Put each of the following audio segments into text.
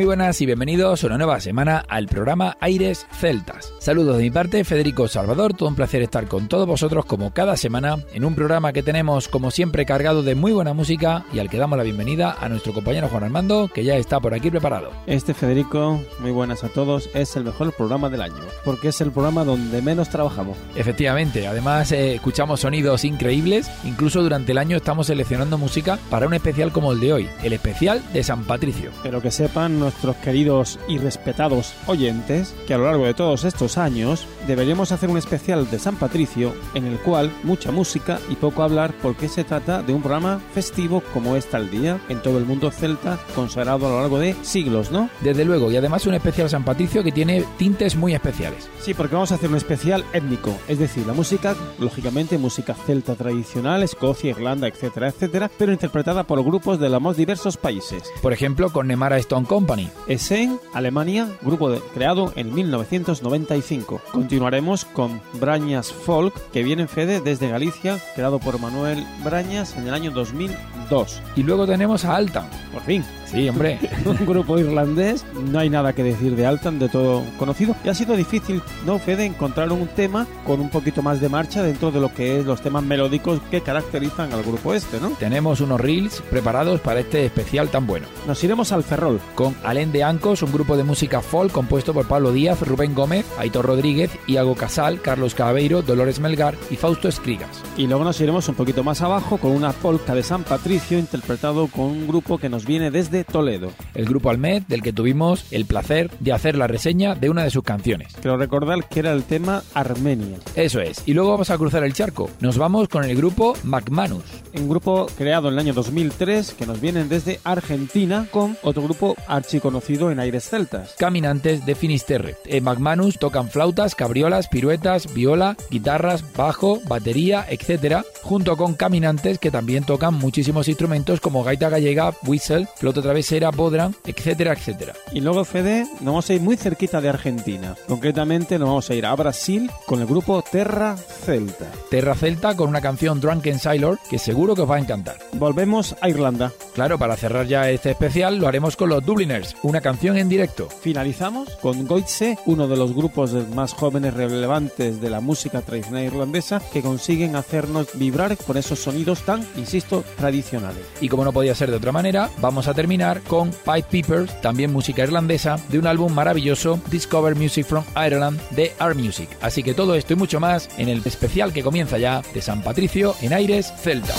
Muy buenas y bienvenidos una nueva semana al programa Aires Celtas. Saludos de mi parte, Federico Salvador, todo un placer estar con todos vosotros como cada semana en un programa que tenemos como siempre cargado de muy buena música y al que damos la bienvenida a nuestro compañero Juan Armando que ya está por aquí preparado. Este Federico, muy buenas a todos, es el mejor programa del año porque es el programa donde menos trabajamos. Efectivamente, además eh, escuchamos sonidos increíbles, incluso durante el año estamos seleccionando música para un especial como el de hoy, el especial de San Patricio. Pero que sepan nuestros queridos y respetados oyentes que a lo largo de todos estos años deberíamos hacer un especial de San Patricio en el cual mucha música y poco hablar porque se trata de un programa festivo como es tal día en todo el mundo celta consagrado a lo largo de siglos, ¿no? Desde luego, y además un especial San Patricio que tiene tintes muy especiales. Sí, porque vamos a hacer un especial étnico, es decir, la música, lógicamente música celta tradicional, Escocia, Irlanda, etcétera, etcétera, pero interpretada por grupos de los más diversos países. Por ejemplo, con Nemara Stone Company Essen, Alemania, grupo creado en 1995. Continuaremos con Brañas Folk, que viene en Fede desde Galicia, creado por Manuel Brañas en el año 2002. Y luego tenemos a Altan. Por fin. Sí, hombre. un grupo irlandés, no hay nada que decir de Altan, de todo conocido. Y ha sido difícil, ¿no, Fede, encontrar un tema con un poquito más de marcha dentro de lo que es los temas melódicos que caracterizan al grupo este, ¿no? Tenemos unos reels preparados para este especial tan bueno. Nos iremos al Ferrol. Con Alén de Ancos, un grupo de música folk compuesto por Pablo Díaz, Rubén Gómez, Aitor Rodríguez, Iago Casal, Carlos Cabeiro, Dolores Melgar y Fausto Escrigas. Y luego nos iremos un poquito más abajo con una polka de San Patricio interpretado con un grupo que nos viene desde Toledo. El grupo Almed, del que tuvimos el placer de hacer la reseña de una de sus canciones. Quiero recordar que era el tema Armenia. Eso es. Y luego vamos a cruzar el charco. Nos vamos con el grupo McManus. Un grupo creado en el año 2003 que nos vienen desde Argentina con otro grupo archiconocido en aires celtas. Caminantes de Finisterre. En McManus tocan flautas, cabriolas, piruetas, viola, guitarras, bajo, batería, etc. Junto con Caminantes que también tocan muchísimos instrumentos como gaita gallega, whistle, flauta travesera, bodran, etcétera, etcétera. Y luego, Fede, nos vamos a ir muy cerquita de Argentina. Concretamente nos vamos a ir a Brasil con el grupo Terra Celta. Terra Celta con una canción Drunken Sailor que seguro que os va a encantar. Volvemos a Irlanda. Claro, para cerrar ya este especial lo haremos con los Dubliners, una canción en directo. Finalizamos con Goitse, uno de los grupos más jóvenes relevantes de la música tradicional irlandesa que consiguen hacernos vibrar con esos sonidos tan, insisto, tradicionales. Y como no podía ser de otra manera, vamos a terminar con Pipe Peepers, también música irlandesa, de un álbum maravilloso, Discover Music from Ireland, de Art Music. Así que todo esto y mucho más en el especial que comienza ya de San Patricio en Aires Celta.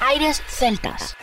Aires Celtas.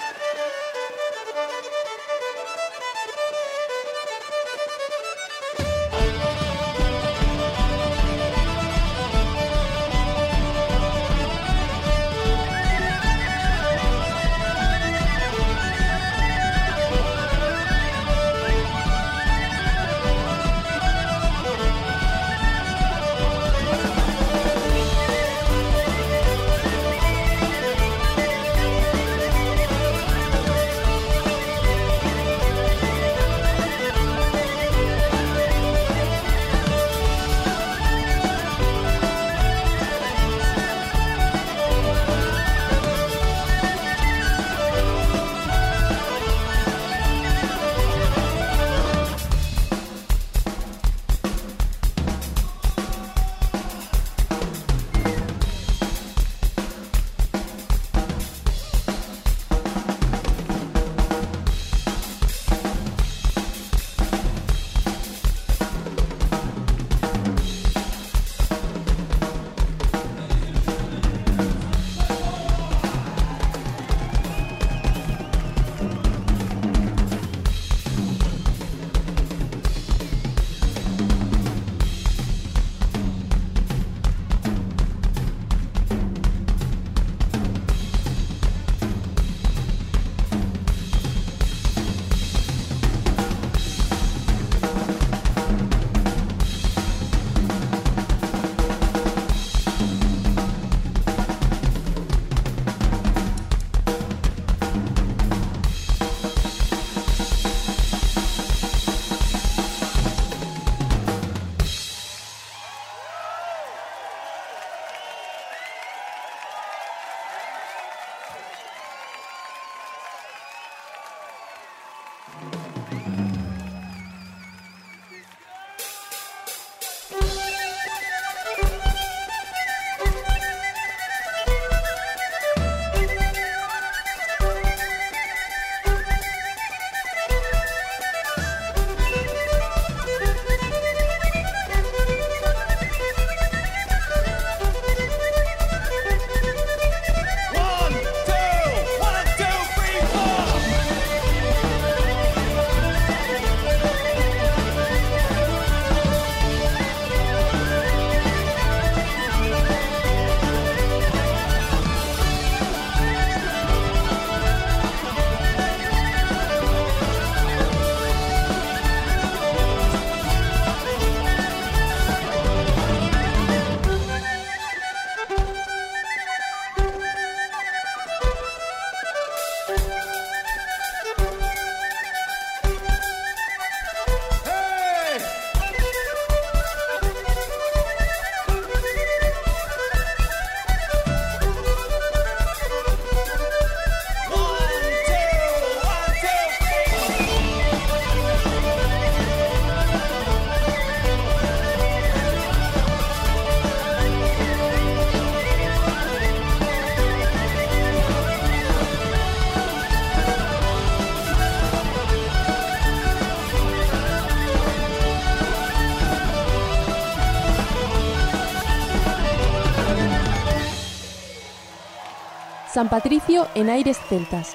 San Patricio en aires celtas.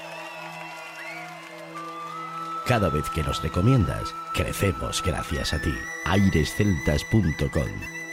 Cada vez que nos recomiendas, crecemos gracias a ti. airesceltas.com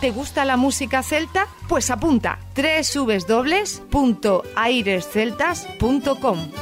¿Te gusta la música celta? Pues apunta www.airesceltas.com.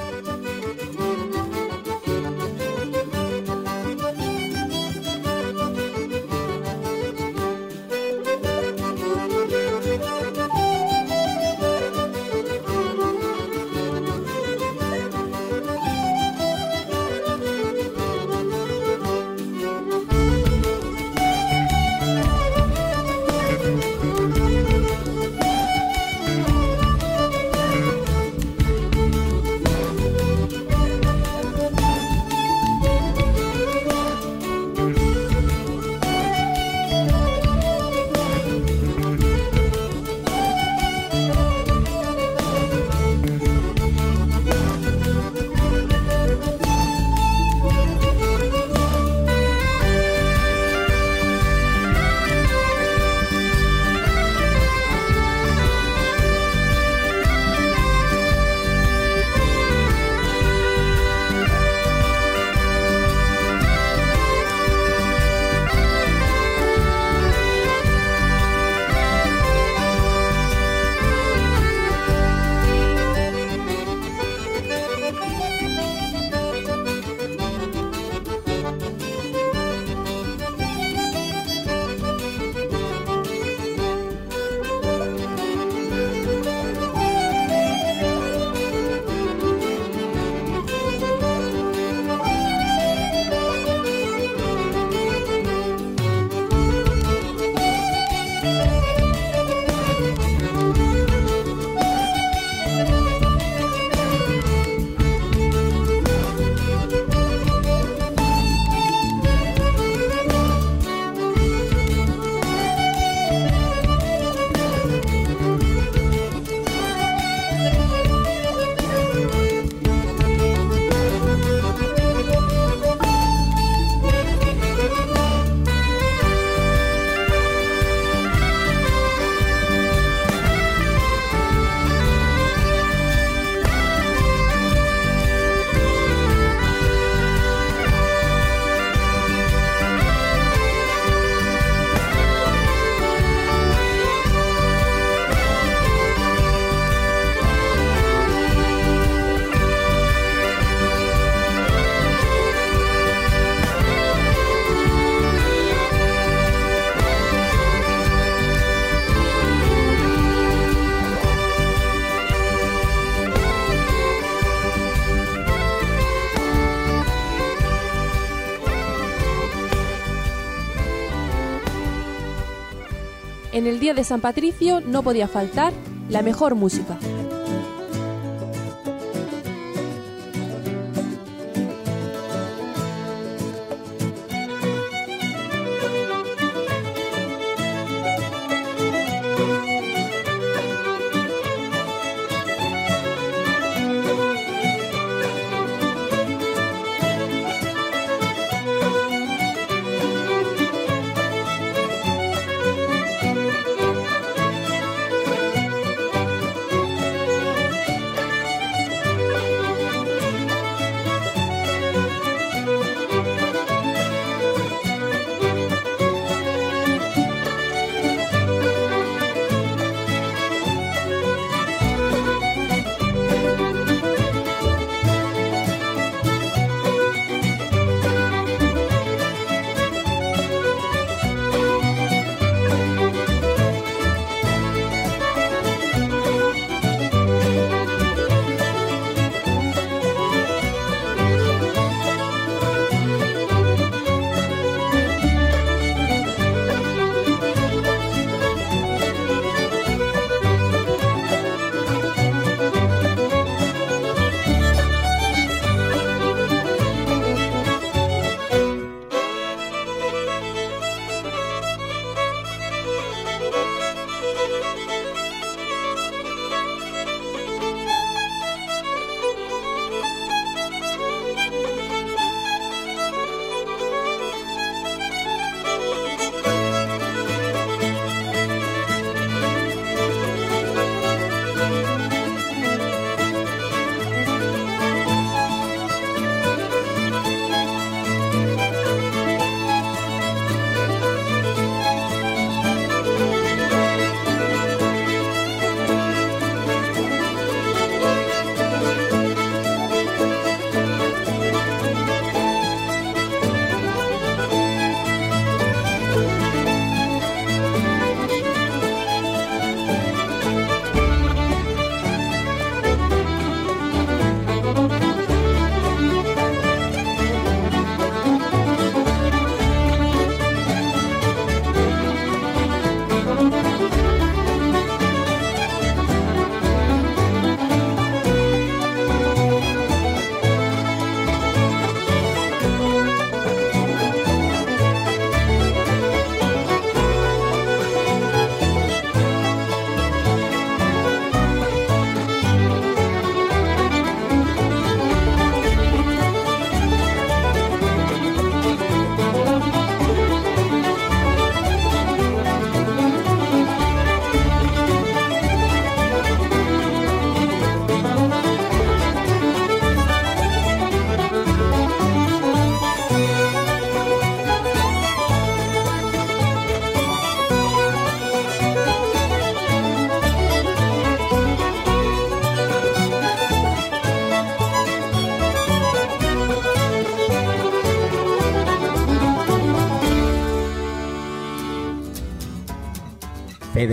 En el día de San Patricio no podía faltar la mejor música.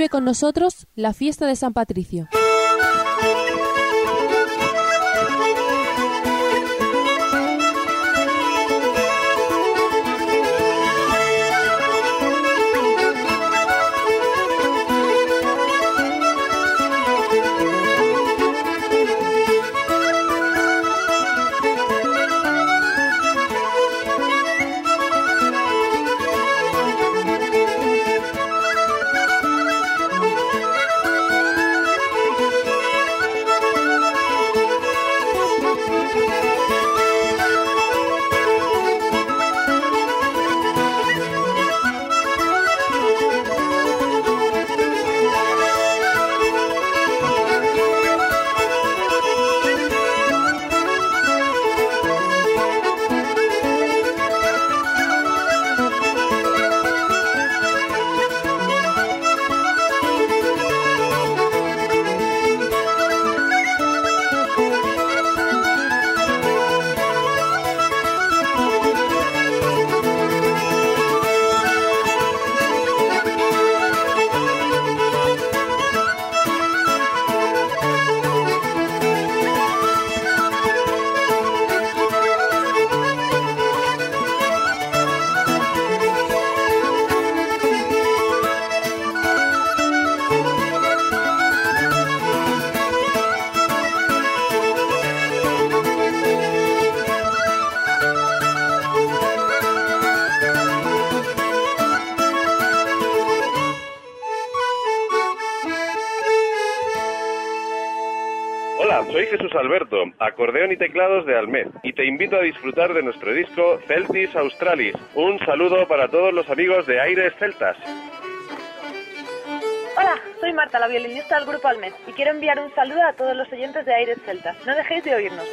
Vive con nosotros la fiesta de San Patricio. Alberto, acordeón y teclados de Almed, y te invito a disfrutar de nuestro disco Celtis Australis. Un saludo para todos los amigos de Aires Celtas. Hola, soy Marta, la violinista del grupo Almed, y quiero enviar un saludo a todos los oyentes de Aires Celtas. No dejéis de oírnos.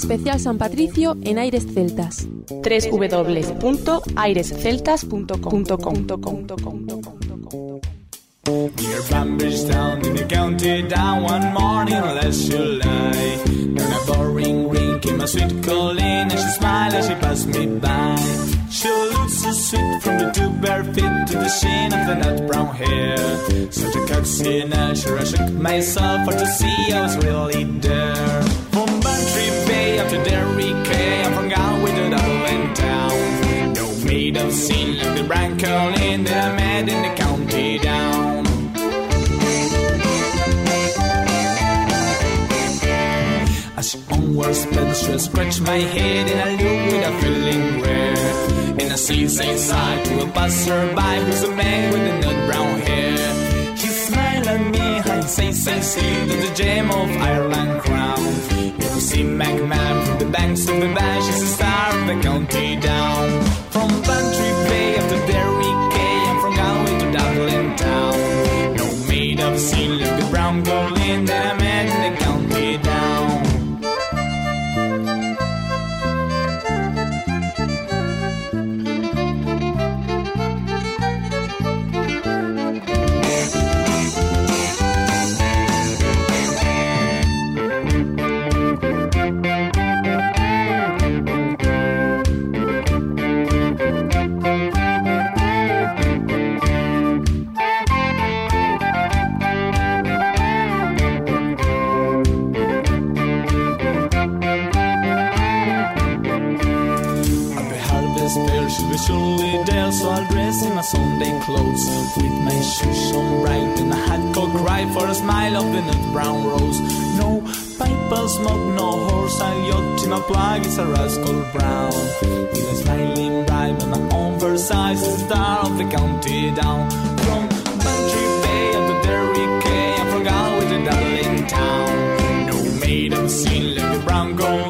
Especial San Patricio en Aires Celtas. www.airesceltas.com Near Bambridge town in the county down one morning you lie. Down a boring ring came a sweet Colleen she smiled she passed me by. She looked so sweet from the two bare feet To the sheen of the nut brown hair Such a coxy nature I shook myself for to see I was really there Maid of sin like the brown Colleen That I met in the county down As she onward sped, she my head and I looked with a feeling rare. And I see side to a passerby who's a man with a nut brown hair. He smiled at me, I say, say, say, to the gem of Ireland crown. See MacMahon from the banks of the Bash, she's a star of the county down. From Bantry Bay up to Derry Quay, I'm from Galway to Dublin town. No maid of sin like the brown met in the surely there, so I'll dress in my Sunday clothes. With my shoes shone bright and a hat cocked right for a smile of the nut brown rose. No pipe or smoke, no horse, I'll yacht in my plug, it's a rascal brown. With a smiling bright and an oversized star of the county down. From Bantry Bay up to Derry Quay, I'm from Galway to Dublin town. No maid of sin like the brown Colleen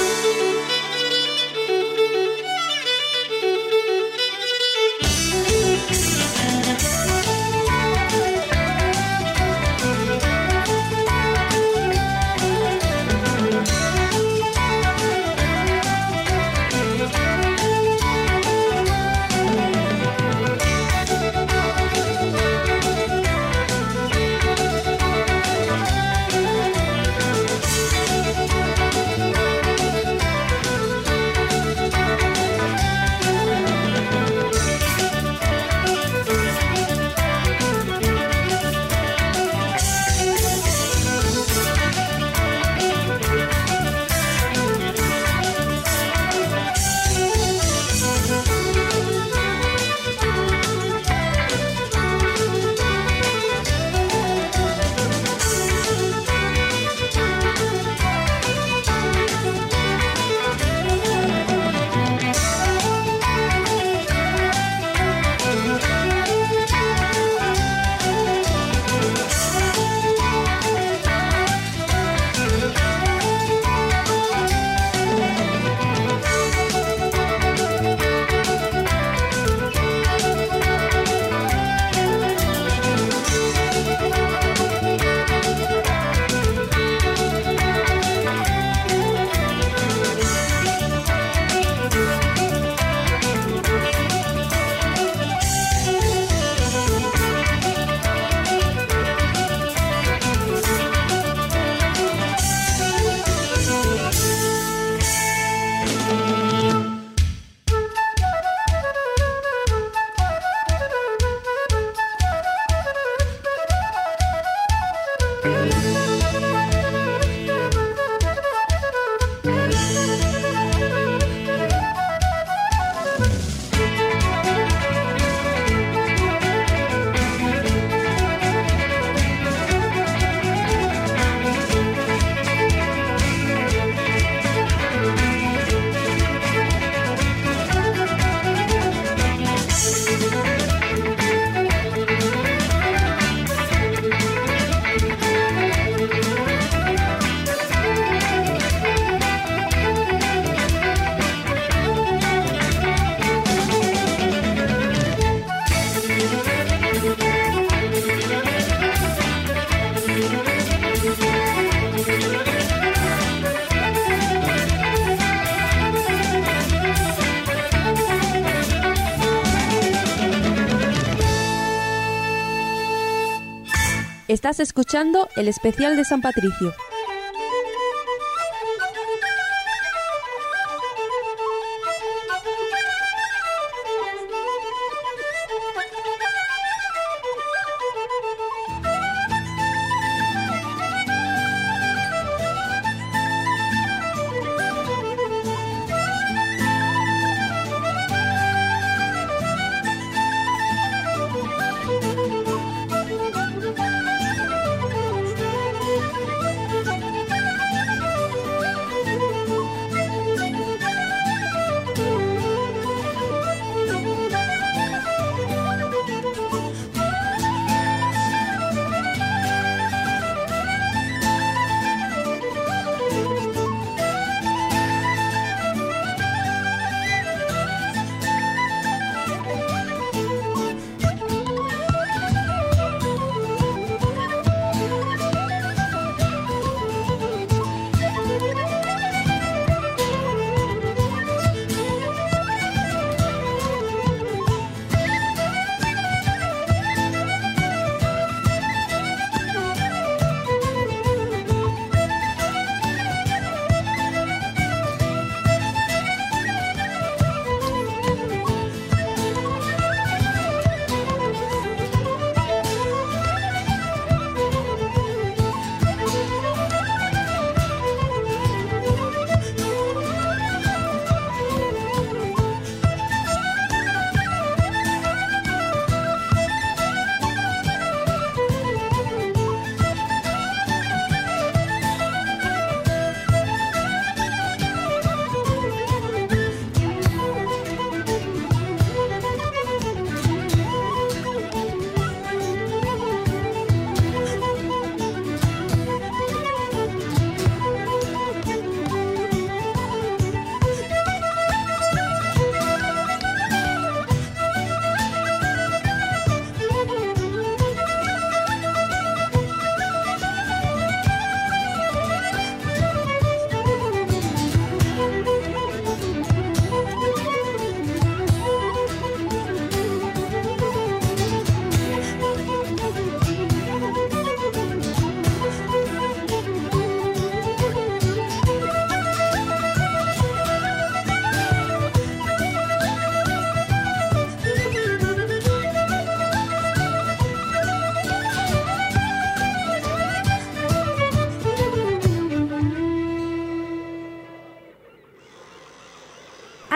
Estás escuchando el especial de San Patricio.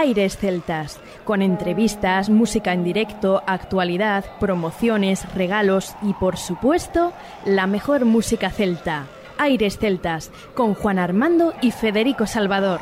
Aires Celtas, con entrevistas, música en directo, actualidad, promociones, regalos y, por supuesto, la mejor música celta. Aires Celtas, con Juan Armando y Federico Salvador.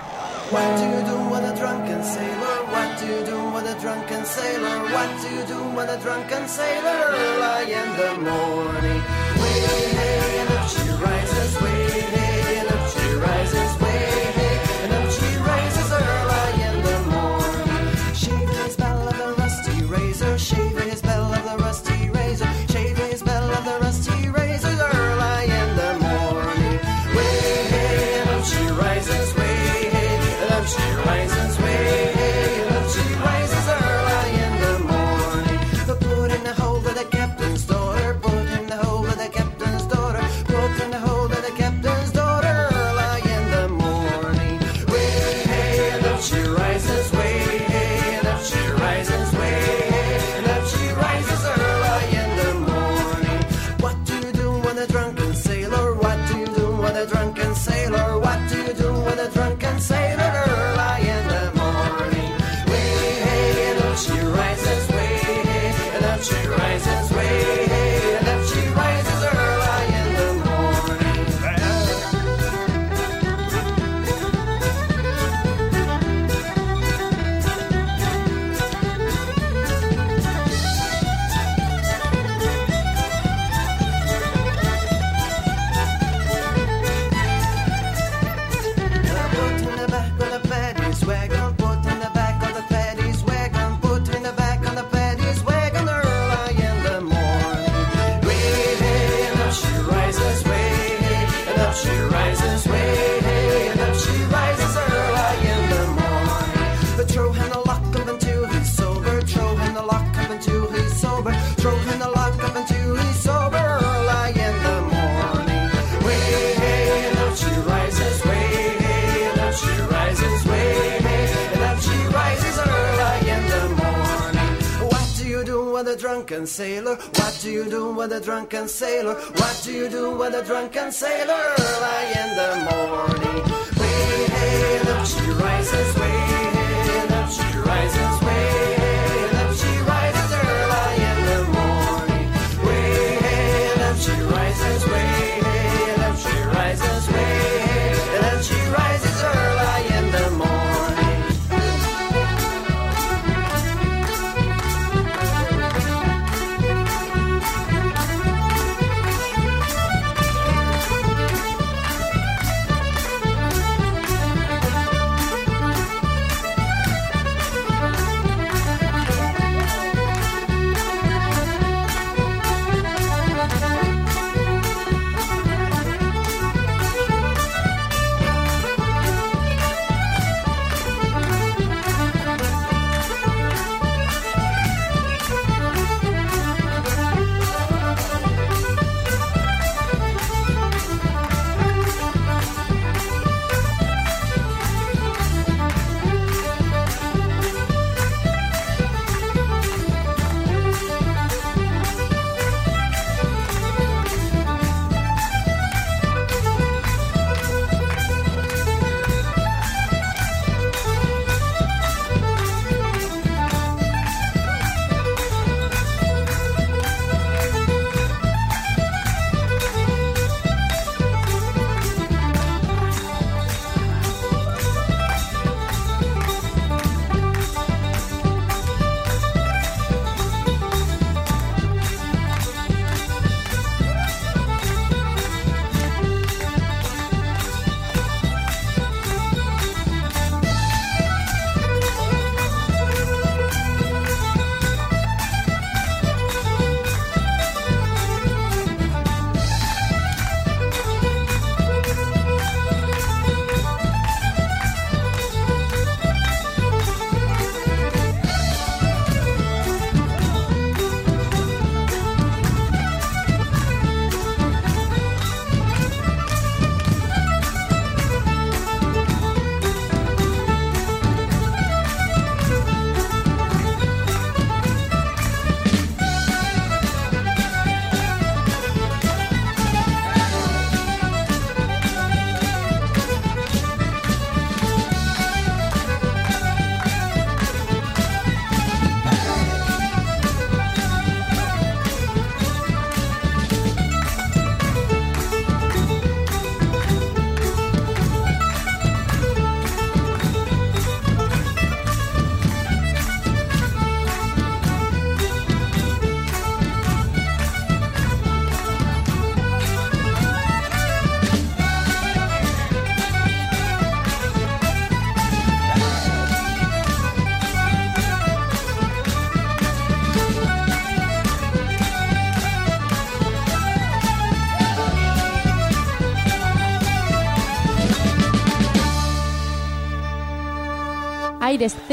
Drunken sailor? What do you do with a drunken sailor? What do you do with a drunken sailor? Early in the morning,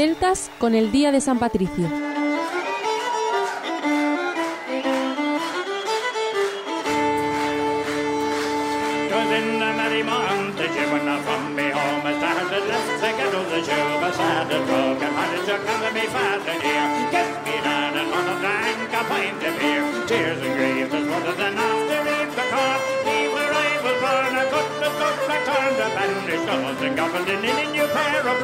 celtas con el Día de San Patricio. Gobbled in new pair of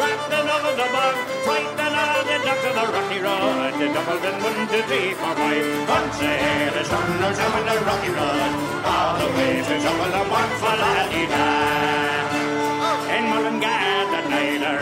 Wrapped the over the bog Frightened all the ducks of the rocky road. The doubled in one, two, three, four, five Once ahead the sun was over the rocky road. All the way to trouble the one for la-di-da In Mullingar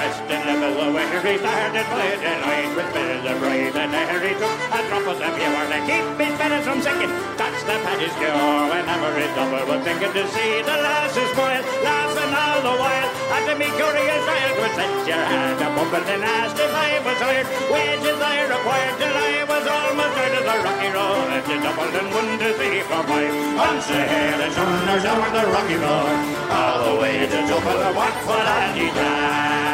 night a resting level where he started the night with bells of bride and there he took a drop of the pure to keep his from sinking. That's the paddy's cure whenever his double was thinking to see the lasses spoil, laughing all the while. At the me curious child would set your hand up up and asked if I was hired. Wages I required till I was almost out of the rocky road. And you doubled in one, two, three, four, five. Once ahead and shoulders over the rocky road. All the way to double the Watford and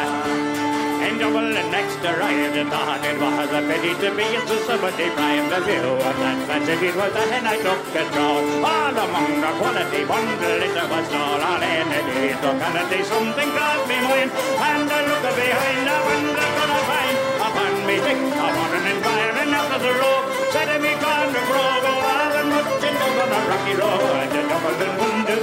and double and next arrived and thought it was a pity to be in society prime. The view of that fancy it was that and I took a stroll. All among the quality bundle it was all on entity. Took on a day something crossed me mind. And I looked behind, I wonder could I find upon me stick. I wanted and fire and after the rope. Said the grove, and wild and much over the rocky road. The double and one, two, three, four, five. On sail, it's thunder down the rocky road, all the way to Dublin, a white Falladina. I soon got over and a bit better than I was bad, and landed on the king, and the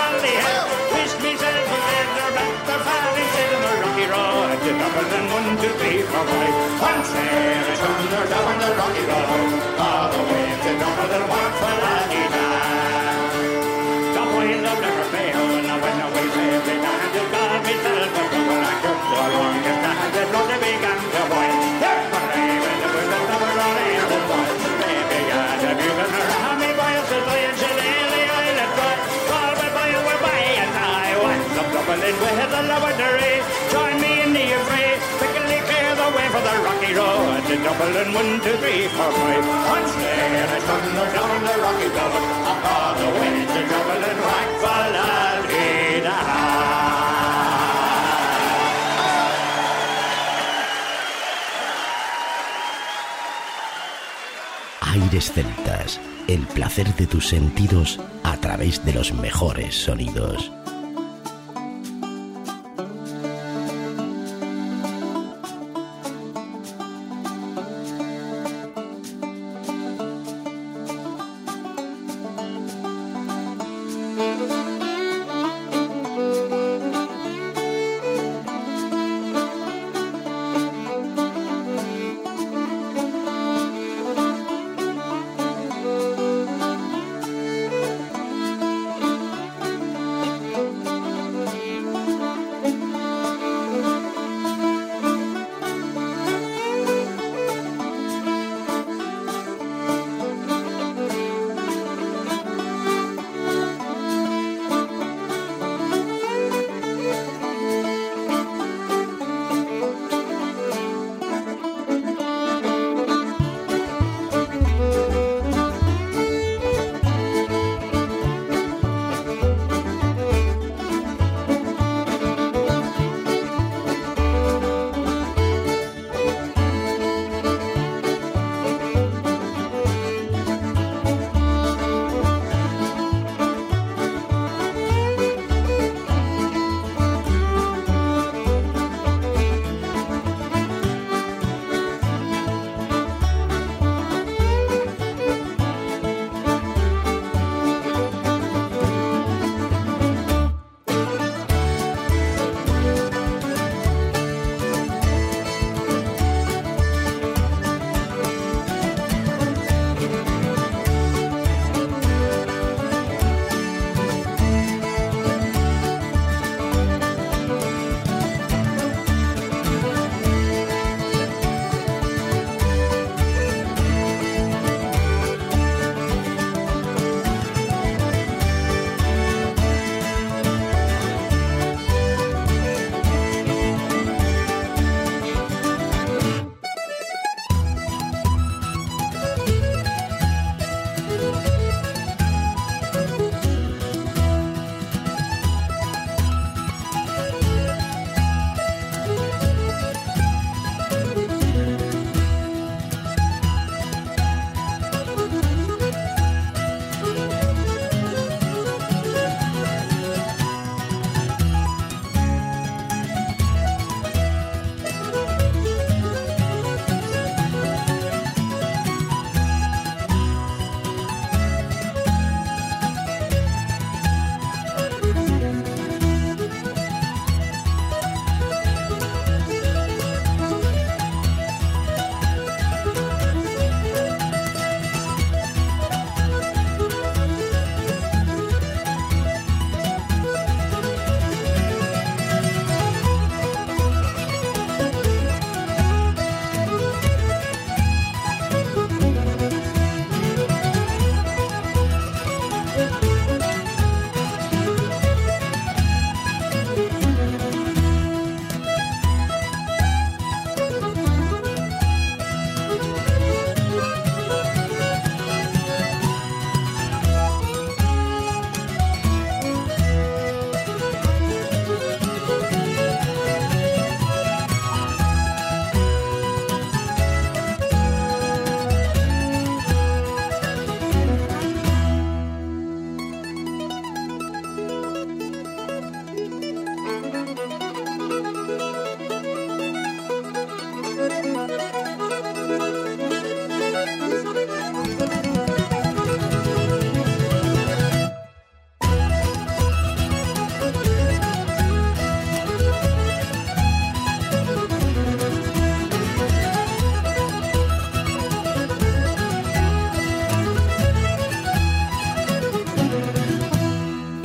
Dublin, one, two, three, four, five. One sail, it's thunder down the rocky road, all the way to Dublin, one for the wheel of never fail, and I went away every night to God myself a trouble I could go along and I had blood that began to boil. There for raven, there was a number on the end of boil. They began to bugle around me boils, so I and shillelagh I let go. All but boy were by and I went up Dublin with the lavatory. The rocky road Dublin, one, two, three, four, five. Once there, I thunder down the rocky road, up all the way to Dublin, Falladina. Aires Celtas, el placer de tus sentidos a través de los mejores sonidos.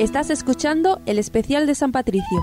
Estás escuchando el especial de San Patricio.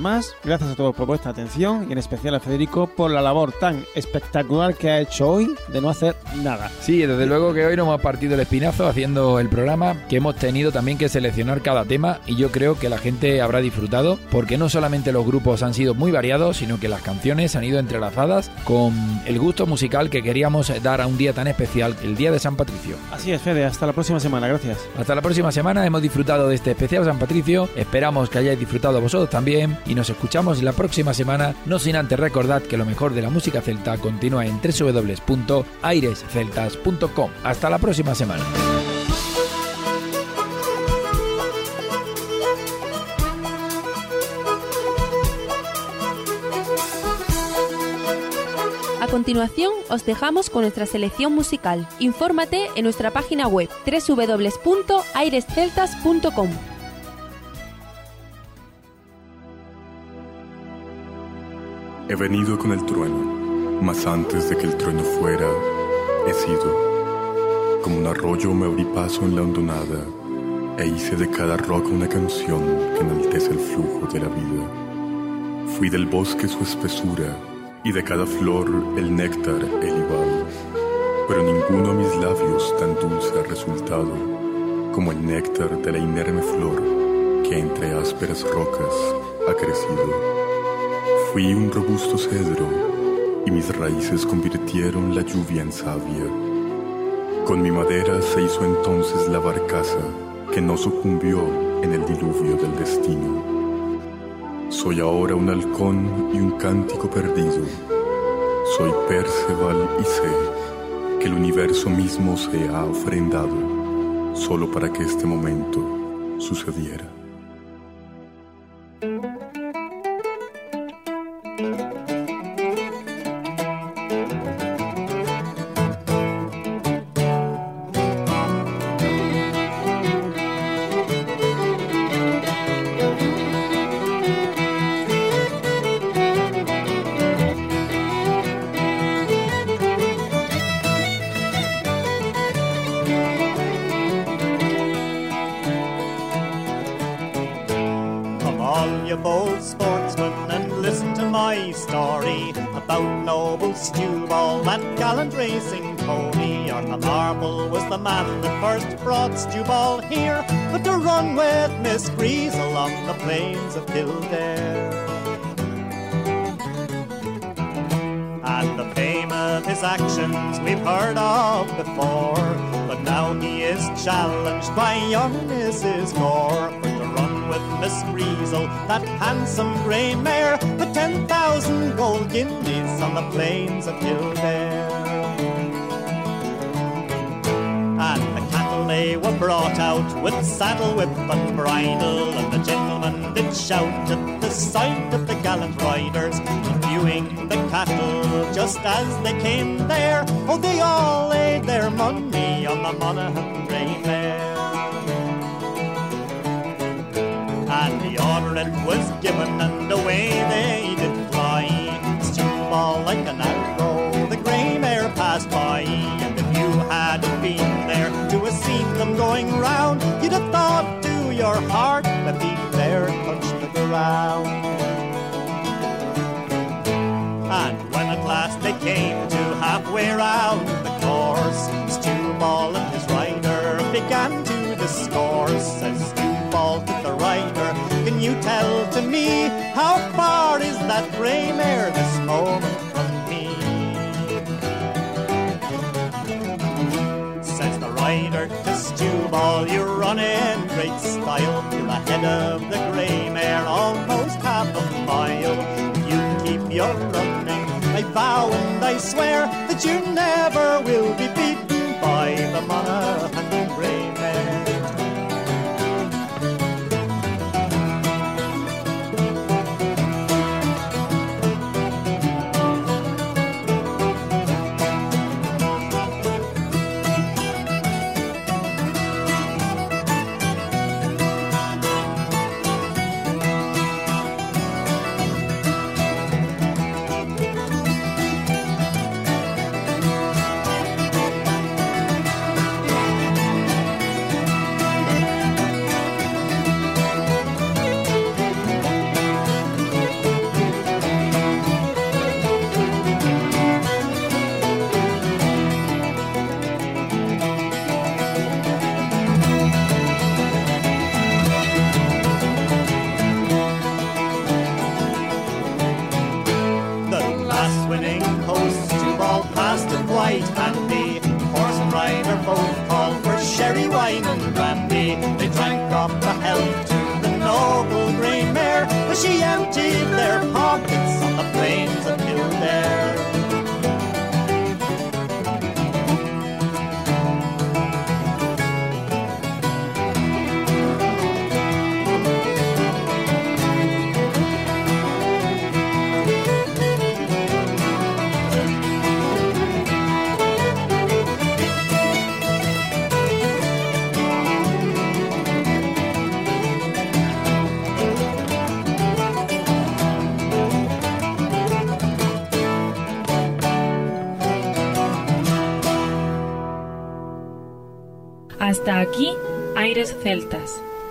Más, gracias a todos por vuestra atención y en especial a Federico por la labor tan espectacular que ha hecho hoy de no hacer nada. Sí, desde luego que hoy nos hemos partido el espinazo haciendo el programa, que hemos tenido también que seleccionar cada tema y yo creo que la gente habrá disfrutado porque no solamente los grupos han sido muy variados, sino que las canciones han ido entrelazadas con el gusto musical que queríamos dar a un día tan especial, el Día de San Patricio. Así es, Fede, hasta la próxima semana, gracias. Hasta la próxima semana, hemos disfrutado de este especial San Patricio, esperamos que hayáis disfrutado vosotros también y nos escuchamos la próxima semana, no sin antes recordad que lo mejor de la música celta continúa en www.airesceltas.com. Hasta la próxima semana. A continuación, os dejamos con nuestra selección musical. Infórmate en nuestra página web www.airesceltas.com. He venido con el trueno, mas antes de que el trueno fuera, he sido. Como un arroyo me abrí paso en la hondonada, e hice de cada roca una canción que enaltece el flujo de la vida. Fui del bosque su espesura, y de cada flor el néctar el pero ninguno a mis labios tan dulce ha resultado como el néctar de la inerme flor que entre ásperas rocas ha crecido. Fui un robusto cedro y mis raíces convirtieron la lluvia en savia. Con mi madera se hizo entonces la barcaza que no sucumbió en el diluvio del destino. Soy ahora un halcón y un cántico perdido. Soy Perceval y sé que el universo mismo se ha ofrendado solo para que este momento sucediera. Man that first brought Stewball here, but to run with Miss Grease along the plains of Kildare. And the fame of his actions we've heard of before, but now he is challenged by young Mrs. Gore to run with Miss Greasel, that handsome grey mare, with ten thousand gold guineas on the plains of Kildare. They were brought out with saddle, whip, and bridle, and the gentlemen did shout at the sight of the gallant riders, viewing the cattle just as they came there. Oh, they all laid their money on the Monaghan grey mare. And the order it was given, and away they did fly. Stewball like And when at last they came to halfway round the course, Stewball and his rider began to discourse. Says Stewball to the rider, Can you tell to me how far is that grey mare this moment Stewball, you run in great style. You're ahead of the grey mare almost half a mile. You keep your running, I vow and I swear that you never will be beaten by the Monaghan grey